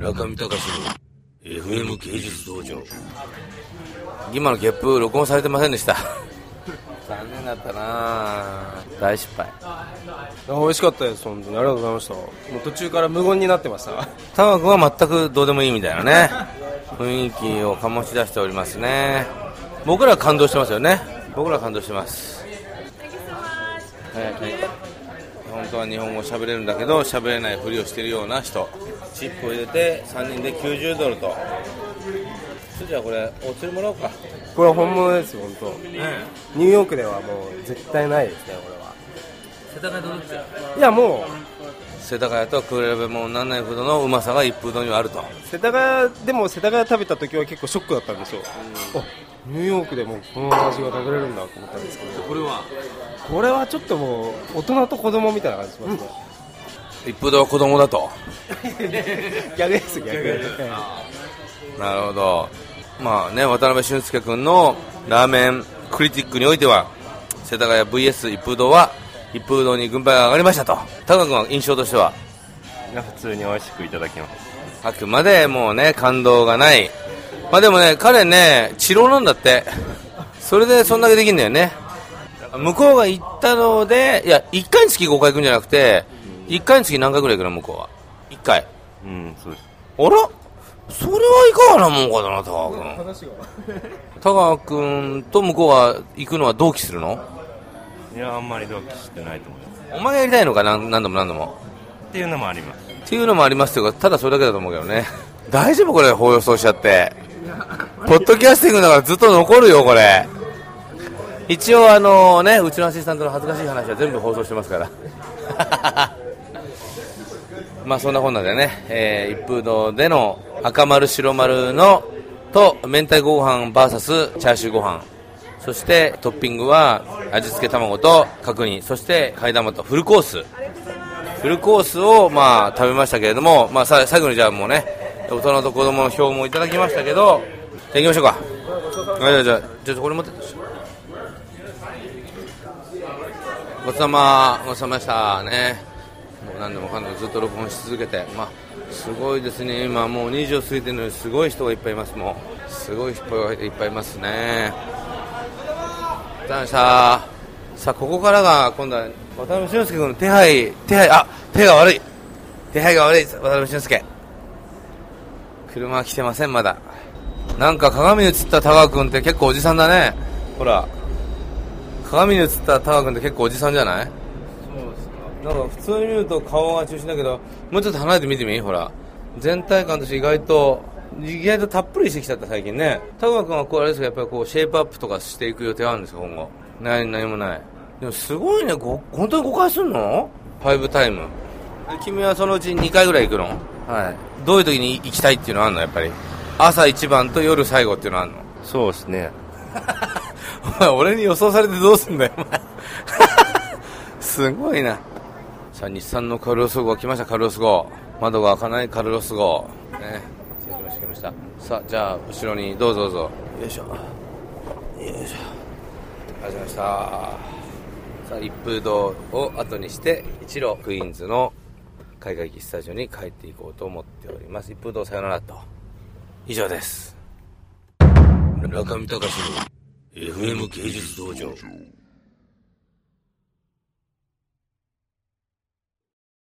中見隆の FM 芸術道場。今のゲップ録音されてませんでした。残念だったな。大失敗。美味しかったです本当に。ありがとうございました。もう途中から無言になってました。タワ君は全くどうでもいいみたいなね。雰囲気を醸し出しておりますね。僕らは感動してますよね。僕らは感動してます。はいはい本当は日本語喋れるんだけど喋れないふりをしてるような人。チップを入れて3人で90ドルと。それじゃあこれお釣りもらおうか。これは本物ですよ本当。ね。ニューヨークではもう絶対ないですねこれは。世田谷とどっちいやも世田谷と比べ物にならないほどのうまさが一風堂にはあると。う世田谷でも世田谷食べた時は結構ショックだったんですよ、あニューヨークでもこの味が食べれるんだと思ったんですけど。これは？これはちょっともう大人と子供みたいな感じしますね、一風堂は子供だと。逆です逆です。なるほど。まあね渡辺俊介君のラーメンクリティックにおいては世田谷 VS 一風堂は一風堂に軍配が上がりましたと。高君は印象としては？普通に美味しくいただきます。あくまでもうね感動がない。まあでもね彼ね治療なんだって。それでそんだけできるんだよね。向こうが行ったのでいや1回につき5回行くんじゃなくて1回につき何回ぐらい行くの向こうは？1回。うんそうです。あら？それはいかがなもんかだな高君。話が田川君と向こうは行くのは同期するの？いやあんまり同期してないと思います。お前がやりたいのか何何度も何度も。っていうのもあります。っていうのもありますけどただそれだけだと思うけどね。大丈夫これ放送しちゃって。ポッドキャスティングだからずっと残るよこれ。一応あのねうちのアシスタントの恥ずかしい話は全部放送してますから。まあそんなこんなでね、えー一風堂での赤丸白丸のと明太子ご飯 VS チャーシューご飯そしてトッピングは味付け卵と角煮。そして替え玉とフルコース。フルコースをまあ食べましたけれども、まあ、さ最後にじゃあもうね大人と子供の表もいただきましたけどじゃ行きましょうか。はいじゃあちょっとこれ持ってってごちそうさまごちそうさまでした。ね。もう何でもかんでもずっと録音し続けてまあすごいですね。今もう20を過ぎてるのにすごい人がいっぱいいます。もうすごい人がいっぱいいますね。さあさあここからが今度は渡辺俊介君の手配手配あ手が悪い。手配が悪い渡辺俊介。車は来てませんまだ。なんか鏡に映った田川君って結構おじさんだね。ほら。鏡に映った田川君って結構おじさんじゃない？なんか普通に見ると顔が中心だけどもうちょっと離れて見てみ？ほら。全体感として意外と意外とたっぷりしてきちゃった最近ね。田川君はこうあれですかやっぱりこうシェイプアップとかしていく予定あるんですか今後？ない何もない。でもすごいねご本当に5回すんの ?5 タイム。君はそのうち2回ぐらい行くの？はい。どういう時に行きたいっていうのはあるの？やっぱり。朝一番と夜最後っていうのはあるの？そうですね。お前俺に予想されてどうすんだよお前。すごいな。さあ日産のカルロス号来ましたカルロス号。窓が開かないカルロス号。ね来ました来ました。さあじゃあ後ろにどうぞどうぞ。よいしょ。よいしょ。ありがとうございました。さあ一風堂を後にして一路クイーンズの海外機スタジオに帰っていこうと思っております。一風堂さよならと。以上です。中見隆の FM 芸術道場